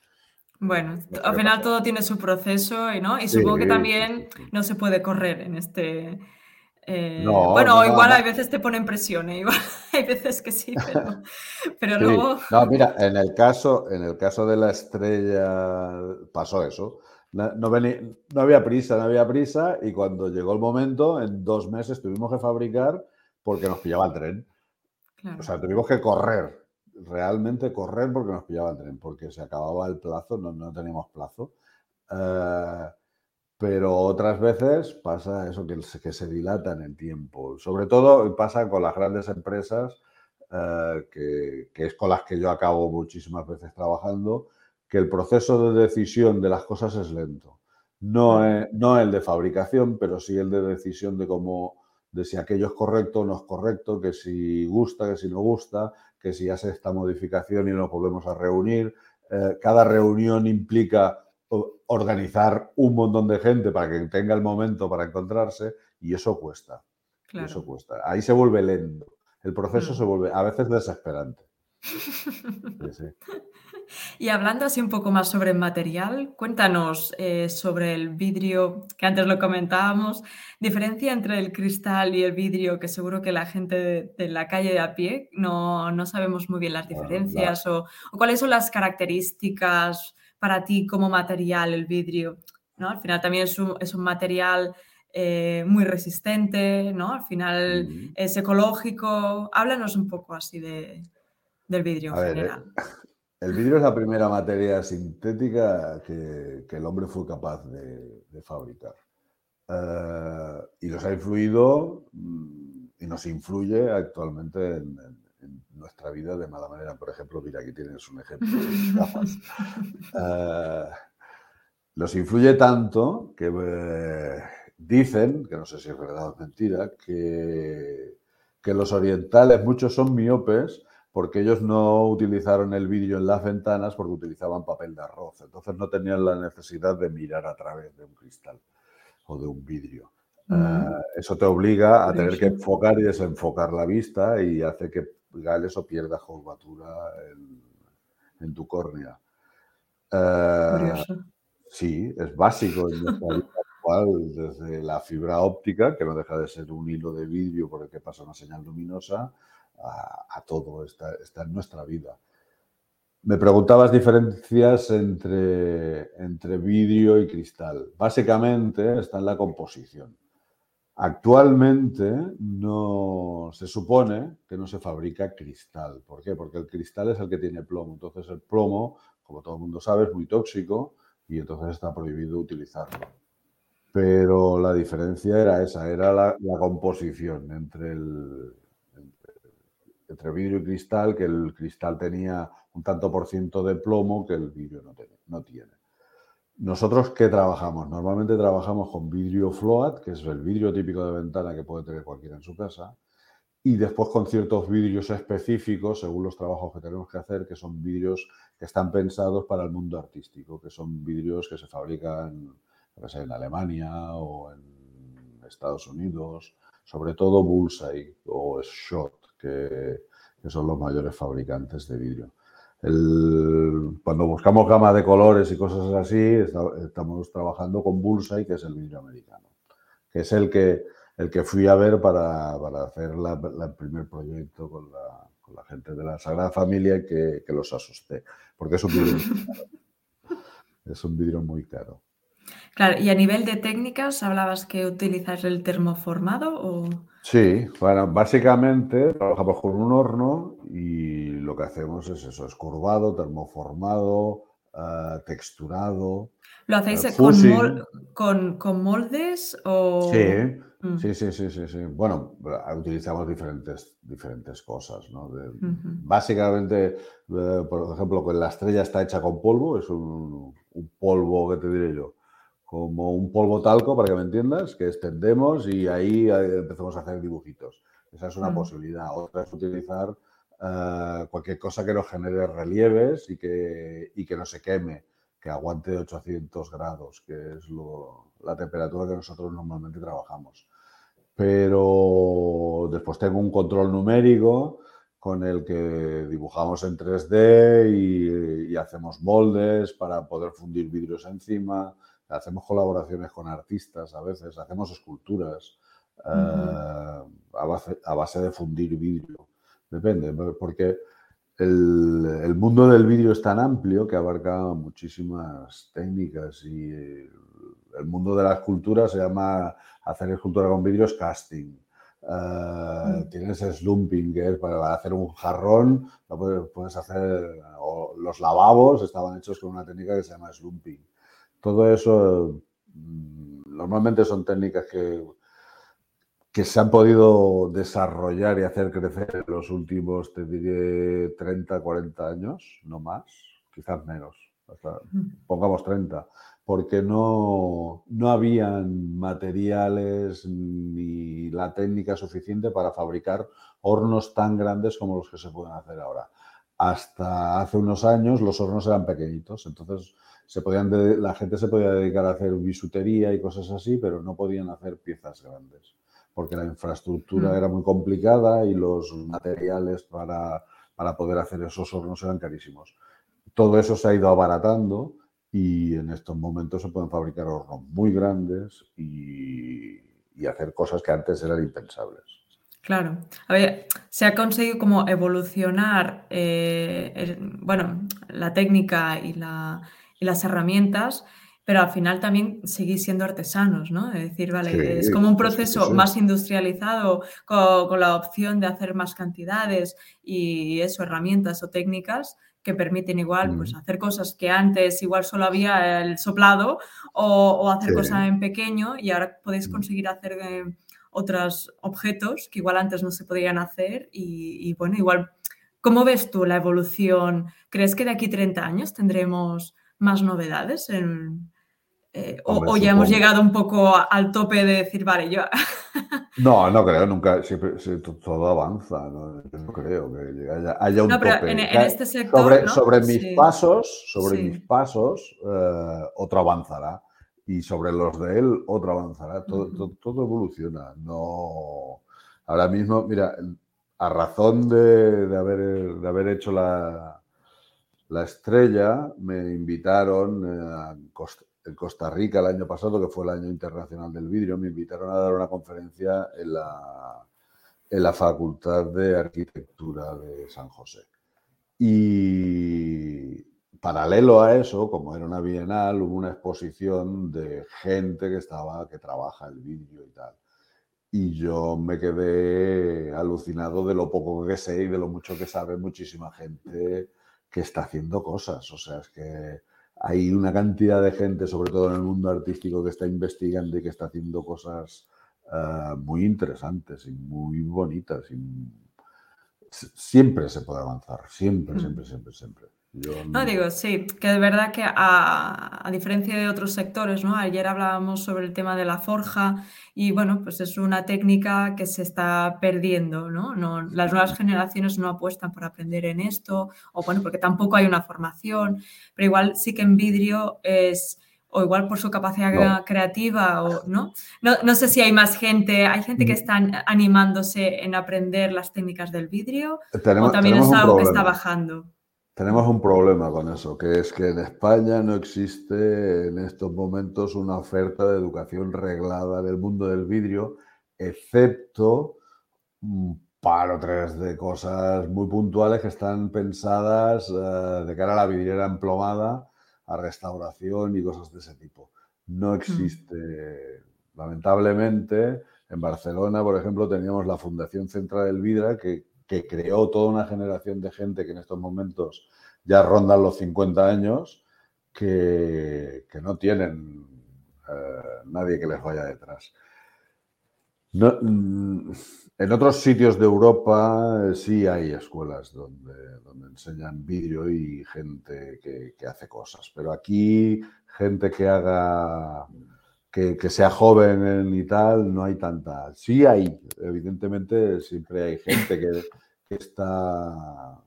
Bueno, al final todo tiene su proceso, ¿no? Y supongo que también sí. no se puede correr en este, eh, no, bueno, no, igual no. hay veces te ponen presión, ¿eh? igual hay veces que sí, pero, pero sí. luego. No, mira, en el caso, en el caso de la estrella pasó eso. No, venía, no había prisa, no había prisa, y cuando llegó el momento, en dos meses tuvimos que fabricar porque nos pillaba el tren. Claro. O sea, tuvimos que correr, realmente correr porque nos pillaba el tren, porque se acababa el plazo, no, no teníamos plazo. Uh, pero otras veces pasa eso, que, que se dilata en el tiempo. Sobre todo pasa con las grandes empresas, eh, que, que, es con las que yo acabo muchísimas veces trabajando, que el proceso de decisión de las cosas es lento. No, es, no el de fabricación, pero sí el de decisión de cómo, de si aquello es correcto o no es correcto, que si gusta, que si no gusta, que si hace esta modificación y nos volvemos a reunir. Eh, cada reunión implica organizar un montón de gente para que tenga el momento para encontrarse y eso cuesta. Claro. Eso cuesta. Ahí se vuelve lento. El proceso mm. se vuelve a veces desesperante. Sí, sí. Y hablando así un poco más sobre el material, cuéntanos eh, sobre el vidrio, que antes lo comentábamos, diferencia entre el cristal y el vidrio, que seguro que la gente de, de la calle de a pie no, no sabemos muy bien las diferencias, bueno, o, o, cuáles son las características para ti como material el vidrio? ¿no? Al final también es un, es un material eh, muy resistente, ¿no? Al final es ecológico. Háblanos un poco así de, del vidrio en A general. El vidrio es la primera materia sintética que, que el hombre fue capaz de, de fabricar. Uh, y los ha influido mm, nos influye actualmente en, nuestra vida de mala manera. Por ejemplo, mira, aquí tienes un ejemplo eh, nos influye tanto que eh, dicen, que no sé si es verdad o mentira, que, que los orientales, muchos son miopes porque ellos no utilizaron el vidrio en las ventanas porque utilizaban papel de arroz. Entonces no tenían la necesidad de mirar a través de un cristal o de un vidrio. Eh, eso te obliga a tener que enfocar y desenfocar la vista y hace que gales o pierdas curvatura en, tu córnea. Eh, sí, es básico en nuestra vida actual, desde la fibra óptica, que no deja de ser un hilo de vidrio por el que pasa una señal luminosa, a, todo, está, está, en nuestra vida. Me preguntabas diferencias entre, entre vidrio y cristal. Básicamente está en la composición. Actualmente no se supone que no se fabrica cristal. ¿Por qué? Porque el cristal es el que tiene plomo. Entonces el plomo, como todo el mundo sabe, es muy tóxico y entonces está prohibido utilizarlo. Pero la diferencia era esa, era la, composición entre el, entre, vidrio y cristal, que el cristal tenía un tanto por ciento de plomo que el vidrio no, no tiene. Nosotros, ¿qué trabajamos? Normalmente trabajamos con vidrio float, que es el vidrio típico de ventana que puede tener cualquiera en su casa, y después con ciertos vidrios específicos, según los trabajos que tenemos que hacer, que son vidrios que están pensados para el mundo artístico, que son vidrios que se fabrican en Alemania o en Estados Unidos, sobre todo Bullseye o Schott, que son los mayores fabricantes de vidrio cuando buscamos gama de colores y cosas así, estamos trabajando con Bullseye, que es el vidrio americano, que es el que, el que fui a ver para, hacer el primer proyecto con la, gente de la Sagrada Familia que, que los asusté, porque es un vidrio. Es un vidrio muy caro. Claro, y a nivel de técnicas, ¿hablabas que utilizas el termoformado o...? Sí, bueno, básicamente trabajamos con un horno y lo que hacemos es eso, es curvado, termoformado, eh, texturado. ¿Lo hacéis eh, con, moldes o...? Mm. Sí, sí, sí, sí, sí, Bueno, utilizamos diferentes, diferentes cosas, ¿no? Básicamente, eh, por ejemplo, que la estrella está hecha con polvo, es un, un polvo, ¿qué te diré yo? Como un polvo talco, para que me entiendas, que extendemos y ahí empezamos a hacer dibujitos. Esa es una posibilidad. Otra es utilizar eh, cualquier cosa que nos genere relieves y que, y que no se queme, que aguante 800 grados, que es la temperatura que nosotros normalmente trabajamos. Pero después tengo un control numérico con el que dibujamos en 3D y, y hacemos moldes para poder fundir vidrios encima, hacemos colaboraciones con artistas a veces, hacemos esculturas eh, a, base, de fundir vidrio. Depende, porque el, mundo del vidrio es tan amplio que abarca muchísimas técnicas y el, mundo de la escultura se llama hacer escultura con vidrio es casting. Mm. Tienes slumping, que es para hacer un jarrón, lo puedes, hacer, los lavabos estaban hechos con una técnica que se llama slumping. Todo eso mm, normalmente son técnicas que, que se han podido desarrollar y hacer crecer en los últimos, te diré, 30, 40 años, no más, quizás menos, pongamos 30, porque no, no habían materiales ni la técnica suficiente para fabricar hornos tan grandes como los que se pueden hacer ahora. Hasta hace unos años los hornos eran pequeñitos, entonces se podían la gente se podía dedicar a hacer bisutería y cosas así, pero no podían hacer piezas grandes, porque la infraestructura mm. era muy complicada y los materiales para, para poder hacer esos hornos eran carísimos. Todo eso se ha ido abaratando y en estos momentos se pueden fabricar hornos muy grandes y, y hacer cosas que antes eran impensables. Claro. A ver, se ha conseguido como evolucionar, eh, bueno, la técnica y la, y las herramientas, pero al final también seguís siendo artesanos, ¿no? Es decir, vale, es como un proceso más industrializado con, la opción de hacer más cantidades y eso, herramientas o técnicas que permiten igual pues, hacer cosas que antes igual solo había el soplado o, hacer cosas en pequeño y ahora podéis conseguir hacer... Eh, otros objetos que igual antes no se podían hacer y, bueno, igual, ¿cómo ves tú la evolución? ¿Crees que de aquí 30 años tendremos más novedades en, eh, o, ya hemos llegado un poco al tope de decir, vale, yo... no, no creo, nunca, siempre, todo avanza, no, creo que haya, un tope. En, este sector, sobre, mis pasos, sobre mis pasos, eh, otro avanzará. Y sobre los de él, otro avanzará. Todo, todo, evoluciona. No... Ahora mismo, mira, a razón de, haber, de haber hecho la, la estrella, me invitaron eh, en Costa Rica el año pasado, que fue el año internacional del vidrio, me invitaron a dar una conferencia en la, en la Facultad de Arquitectura de San José. Y paralelo a eso, como era una bienal, hubo una exposición de gente que estaba, que trabaja el vidrio y tal. Y yo me quedé alucinado de lo poco que sé y de lo mucho que sabe muchísima gente que está haciendo cosas. O sea, es que hay una cantidad de gente, sobre todo en el mundo artístico, que está investigando y que está haciendo cosas eh, muy interesantes y muy bonitas. Y siempre se puede avanzar, siempre, mm. siempre, siempre, siempre no... digo, sí, que de verdad que a, diferencia de otros sectores, ¿no? Ayer hablábamos sobre el tema de la forja y bueno, pues es una técnica que se está perdiendo, ¿no? no las nuevas generaciones no apuestan por aprender en esto o bueno, porque tampoco hay una formación, pero igual sí que en vidrio es o igual por su capacidad creativa o ¿no? ¿no? sé si hay más gente, hay gente que mm. está animándose en aprender las técnicas del vidrio o también es algo que está bajando. Tenemos un problema con eso, que es que en España no existe en estos momentos una oferta de educación reglada del mundo del vidrio, excepto un par o tres de cosas muy puntuales que están pensadas eh, de cara a la vidriera emplomada, a restauración y cosas de ese tipo. No hmm. existe, lamentablemente, en Barcelona, por ejemplo, teníamos la Fundación Central del Vidra que que creó toda una generación de gente que en estos momentos ya rondan los 50 años, que, no tienen eh, nadie que les vaya detrás. Mm, en otros sitios de Europa eh, sí hay escuelas donde, donde enseñan vídeo y gente que, que, hace cosas, pero aquí gente que haga que, sea joven y tal, no hay tanta. Sí hay, evidentemente siempre hay gente que, está,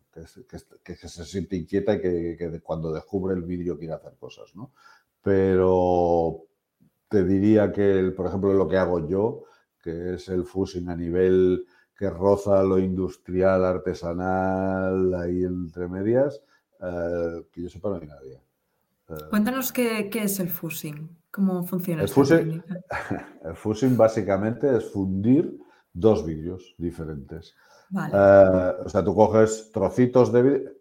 que, se siente inquieta y que, cuando descubre el vídeo quiere hacer cosas, ¿no? Pero te diría que, por ejemplo, lo que hago yo, que es el fusing a nivel que roza lo industrial, artesanal, ahí entre medias, eh, que yo sepa no hay nadie. Eh, Cuéntanos qué, qué, es el fusing. ¿Cómo funciona? El fusing, el fusing básicamente es fundir dos vídeos diferentes. Eh, o sea, tú coges trocitos de vídeo.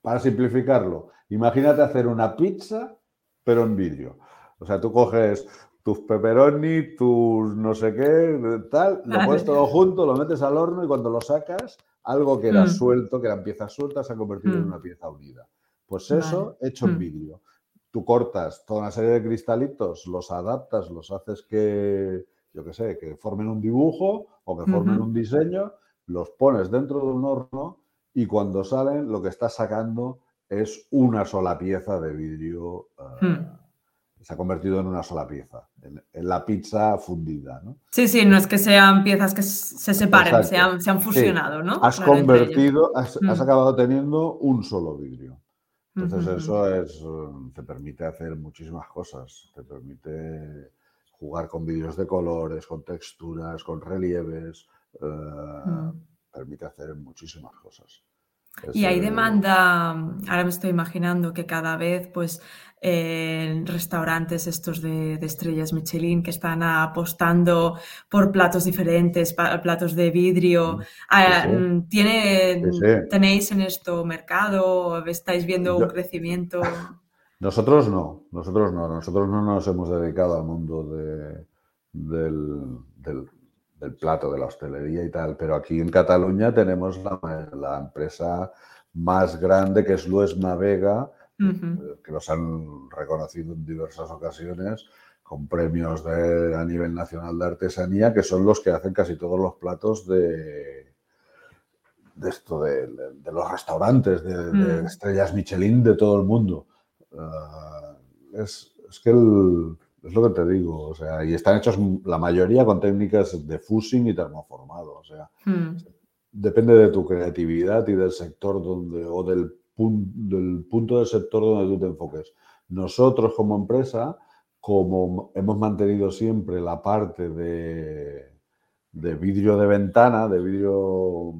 Para simplificarlo, imagínate hacer una pizza, pero en vídeo. O sea, tú coges tus pepperoni, tus no sé qué, tal, lo pones todo junto, lo metes al horno y cuando lo sacas, algo que era mm. suelto, que eran piezas sueltas, se ha convertido en mm. una pieza unida. Pues eso hecho en mm. vídeo tú cortas toda una serie de cristalitos, los adaptas, los haces que, yo qué sé, que formen un dibujo o que formen un diseño, los pones dentro de un horno y cuando salen lo que estás sacando es una sola pieza de vidrio. Eh, hmm. Se ha convertido en una sola pieza, en, la pizza fundida. ¿no? Sí, sí, no es que sean piezas que se separen, se han, fusionado, ¿no? Has convertido, has, hmm. acabado teniendo un solo vidrio. Entonces eso es, te permite hacer muchísimas cosas, te permite jugar con vídeos de colores, con texturas, con relieves, eh, mm. permite hacer muchísimas cosas. Y hay demanda, ahora me estoy imaginando que cada vez, pues, restaurantes estos de, estrellas Michelin que están apostando por platos diferentes, platos de vidrio. Mm, ah, mm, ¿Tiene, ¿Tenéis en esto mercado? ¿Estáis viendo un crecimiento? Nosotros no, nosotros no, nosotros no nos hemos dedicado al mundo de, del, del, plato, de la hostelería y tal, pero aquí en Cataluña tenemos la, la empresa más grande que es Lues Navega, que los han reconocido en diversas ocasiones con premios de, a nivel nacional de artesanía, que son los que hacen casi todos los platos de, de esto, de, los restaurantes, de, Mm. estrellas Michelin de todo el mundo. Ah, es, es que el- es lo que te digo, o sea, y están hechos la mayoría con técnicas de fusing y termoformado, o sea, Mm. depende de tu creatividad y del sector donde, o del, pun- del punto del sector donde tú te enfoques. Nosotros como empresa, como hemos mantenido siempre la parte de, de vidrio de ventana, de vidrio,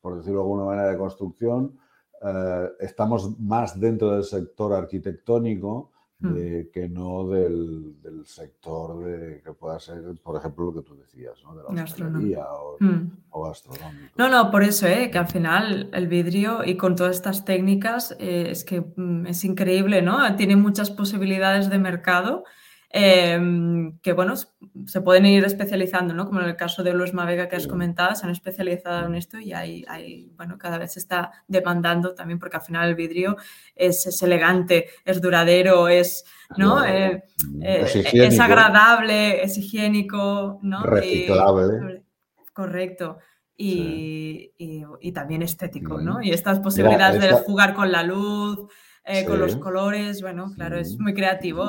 por decirlo de alguna manera, de construcción, eh, estamos más dentro del sector arquitectónico. De- que no del, del sector de, que pueda ser, por ejemplo, lo que tú decías, ¿no? de la hostelería o, Mm. o gastronómico. No, no, por eso, ¿eh? que al final el vidrio y con todas estas técnicas eh, es que mm, es increíble, ¿no? Tiene muchas posibilidades de mercado em, que, bueno, se pueden ir especializando, ¿no? Como en el caso de Luis Mavega que has comentado, se han especializado en esto y hay, hay, bueno, cada vez se está demandando también porque al final el vidrio es, es elegante, es duradero, es, ¿no? Eh, eh, es es higiénico, agradable, es higiénico, ¿no? Y- reciclable. Correcto. Y, y- y también estético. ¿no? Y estas posibilidades de esta- jugar con la luz, eh, con los colores, bueno, claro, es Sí. muy creativo.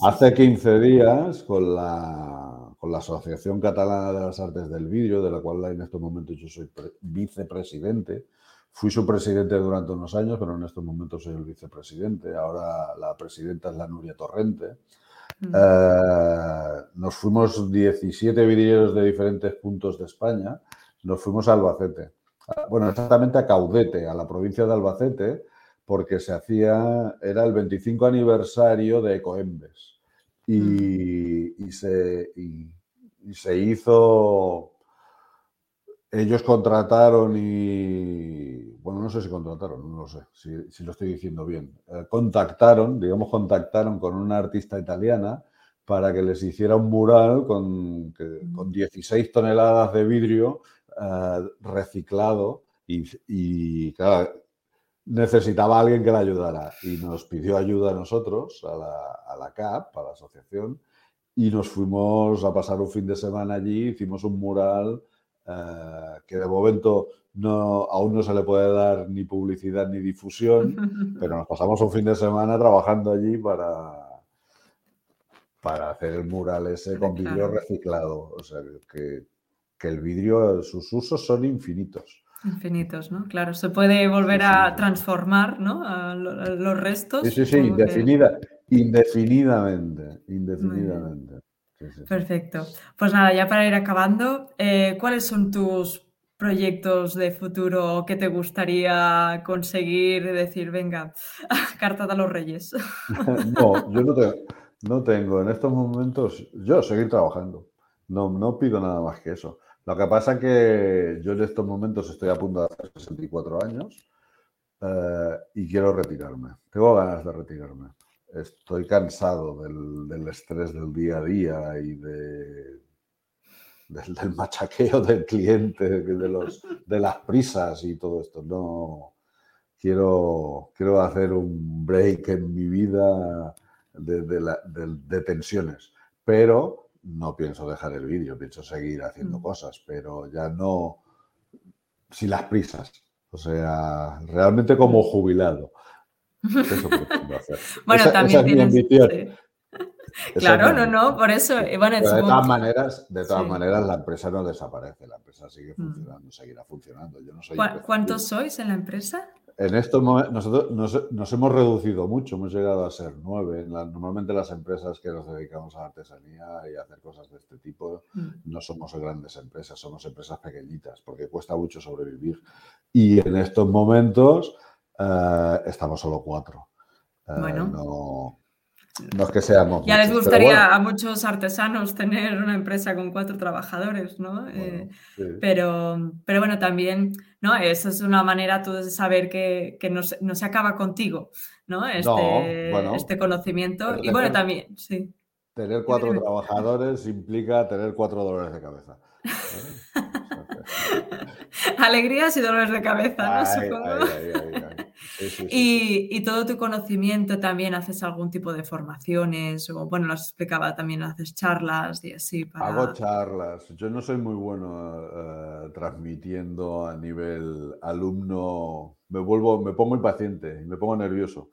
Hace sí. 15 días, con la, con la Asociación Catalana de las Artes del Vidrio, de la cual en estos momentos yo soy pre- vicepresidente, fui su presidente durante unos años, pero en estos momentos soy el vicepresidente. Ahora la presidenta es la Nuria Torrente. Mm. Eh, nos fuimos 17 vidrieros de diferentes puntos de España, nos fuimos a Albacete. Bueno, exactamente a Caudete, a la provincia de Albacete, porque se hacía, era el 25 aniversario de Ecoembes. Y, y se, y- y se hizo, ellos contrataron y, bueno, no sé si contrataron, no lo sé, si, si lo estoy diciendo bien. Eh, contactaron, digamos, contactaron con una artista italiana para que les hiciera un mural con, que- con 16 toneladas de vidrio eh, reciclado y, y, claro, necesitaba a alguien que la ayudara y nos pidió ayuda a nosotros, a la, a la CAP, a la asociación, y nos fuimos a pasar un fin de semana allí, hicimos un mural eh, que de momento no, aún no se le puede dar ni publicidad ni difusión, pero nos pasamos un fin de semana trabajando allí para, para hacer el mural ese con vidrio reciclado. O sea, que, que el vidrio, sus usos son infinitos. Infinitos, ¿no? Claro, se puede volver Sí, sí, a transformar, ¿no? A los restos. Sí, sí, sí, que- indefinida, indefinidamente, indefinidamente. Sí. Perfecto. Pues nada, ya para ir acabando, eh, ¿cuáles son tus proyectos de futuro que te gustaría conseguir decir, venga, carta a los reyes? No, yo no tengo, no tengo en estos momentos, yo seguir trabajando. No, no pido nada más que eso. Lo que pasa que yo en estos momentos estoy a punto de hacer 64 años eh, y quiero retirarme. Tengo ganas de retirarme. Estoy cansado del, del estrés del día a día y de, del, machaqueo del cliente, de, los, de las prisas y todo esto. No quiero, quiero hacer un break en mi vida de- de tensiones, pero no pienso dejar el vídeo, pienso seguir haciendo Mm. cosas, pero ya no sin las prisas. O sea, realmente como jubilado. Eso hacer. Bueno, Esa- también esa es mi tienes. ambición. sí. Esa Claro, es no, no, por eso. y bueno, Pero de todas maneras, de todas Sí. maneras, la empresa no desaparece, la empresa sigue Mm. funcionando, seguirá funcionando. Yo no soy ¿Cuá- imprescindible. ¿Cuántos sois en la empresa? En estos momentos nosotros nos, nos hemos reducido mucho, hemos llegado a ser nueve. La- normalmente las empresas que nos dedicamos a la artesanía y a hacer cosas de este tipo Mm. no somos grandes empresas, somos empresas pequeñitas porque cuesta mucho sobrevivir. Y en estos momentos eh, estamos solo cuatro. Eh, Bueno. no, no es que seamos. Ya les muchos, gustaría bueno, a muchos artesanos tener una empresa con cuatro trabajadores, ¿no? Eh, sí. pero, pero bueno, también, ¿no? Esa es una manera tú de saber que, que no, se, no se acaba contigo, ¿no? Este, bueno, este conocimiento. Y bueno, también, sí. Tener cuatro trabajadores implica tener cuatro dolores de cabeza. ¿eh? Alegrías y dolores de cabeza, ¿no? Ay, Supongo. ay, ay, y, todo tu conocimiento también haces algún tipo de formaciones o, bueno, las explicaba también, haces charlas y así. Hago charlas. Yo no soy muy bueno eh, transmitiendo a nivel alumno. Me vuelvo, me pongo impaciente y me pongo nervioso.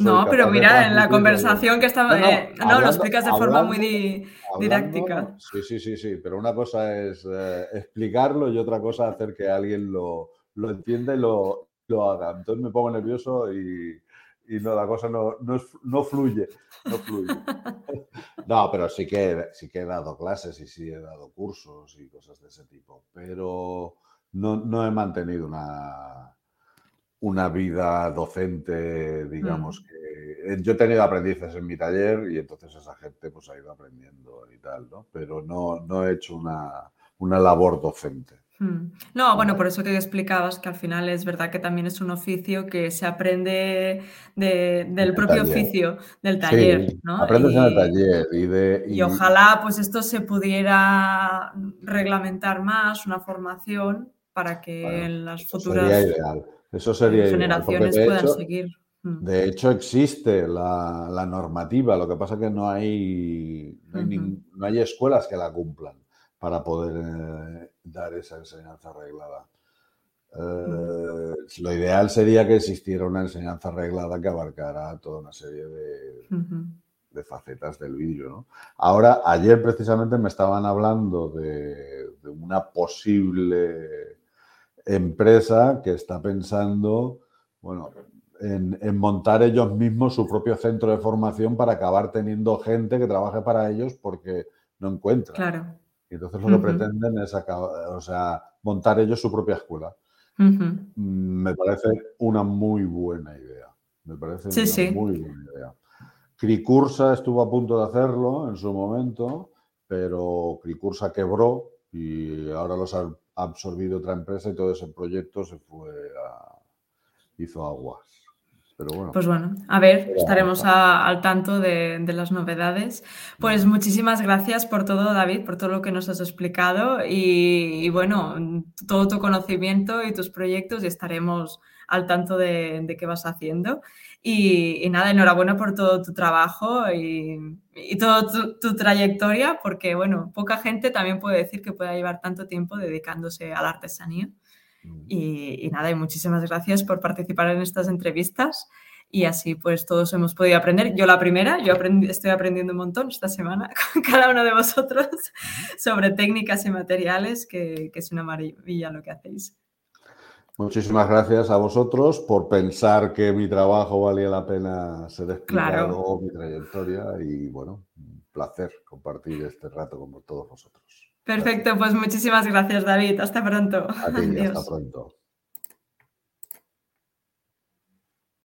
No, pero mira, en la conversación que estaba, no, lo explicas de forma muy didáctica. Sí, sí, sí, sí, pero una cosa es eh, explicarlo y otra cosa hacer que alguien lo, lo entienda y lo, lo, haga. Entonces me pongo nervioso y, y no, la cosa no, no, fluye, no fluye. no, pero sí que, sí que he dado clases y sí he dado cursos y cosas de ese tipo, pero no, no he mantenido una una vida docente, digamos, mm. que eh, yo he tenido aprendices en mi taller y entonces esa gente pues ha ido aprendiendo y tal, ¿no? Pero no, no he hecho una, una labor docente. Mm. No, bueno, por eso que explicabas que al final es verdad que también es un oficio que se aprende del propio oficio del taller, ¿no? Aprendes en el taller y de... Y... ojalá pues esto se pudiera reglamentar más, una formación para que en las futuras... Sería ideal eso sería generaciones puedan seguir. Mm. De hecho, existe la, normativa, lo que pasa es que no hay, no hay, escuelas que la cumplan para poder eh, dar esa enseñanza arreglada. Eh, lo ideal sería que existiera una enseñanza arreglada que abarcara toda una serie de, de facetas del vídeo. Ahora, ayer precisamente me estaban hablando de, de una posible empresa que está pensando, bueno, en, montar ellos mismos su propio centro de formación para acabar teniendo gente que trabaje para ellos porque no encuentran. Claro. Y entonces lo que pretenden es o sea, montar ellos su propia escuela. Mm, me parece una muy buena idea. Me parece una muy buena idea. Cricursa estuvo a punto de hacerlo en su momento, pero Cricursa quebró y ahora los absorbido otra empresa y todo ese proyecto se fue a, hizo aguas. Pero bueno. Pues bueno, a ver, estaremos al tanto de, las novedades. Pues muchísimas gracias por todo, David, por todo lo que nos has explicado y, bueno, todo tu conocimiento y tus proyectos y estaremos al tanto de, de qué vas haciendo. Y, nada, enhorabuena por todo tu trabajo y, toda tu, trayectoria, porque bueno, poca gente también puede decir que pueda llevar tanto tiempo dedicándose a la artesanía. Y, nada, y muchísimas gracias por participar en estas entrevistas. Y así pues todos hemos podido aprender. Yo la primera, yo estoy aprendiendo un montón esta semana con cada uno de vosotros sobre técnicas y materiales, que, que es una maravilla lo que hacéis. Muchísimas gracias a vosotros por pensar que mi trabajo valía la pena ser explicado, mi trayectoria y bueno, un placer compartir este rato con todos vosotros. Perfecto, pues muchísimas gracias David. Hasta pronto. hasta pronto.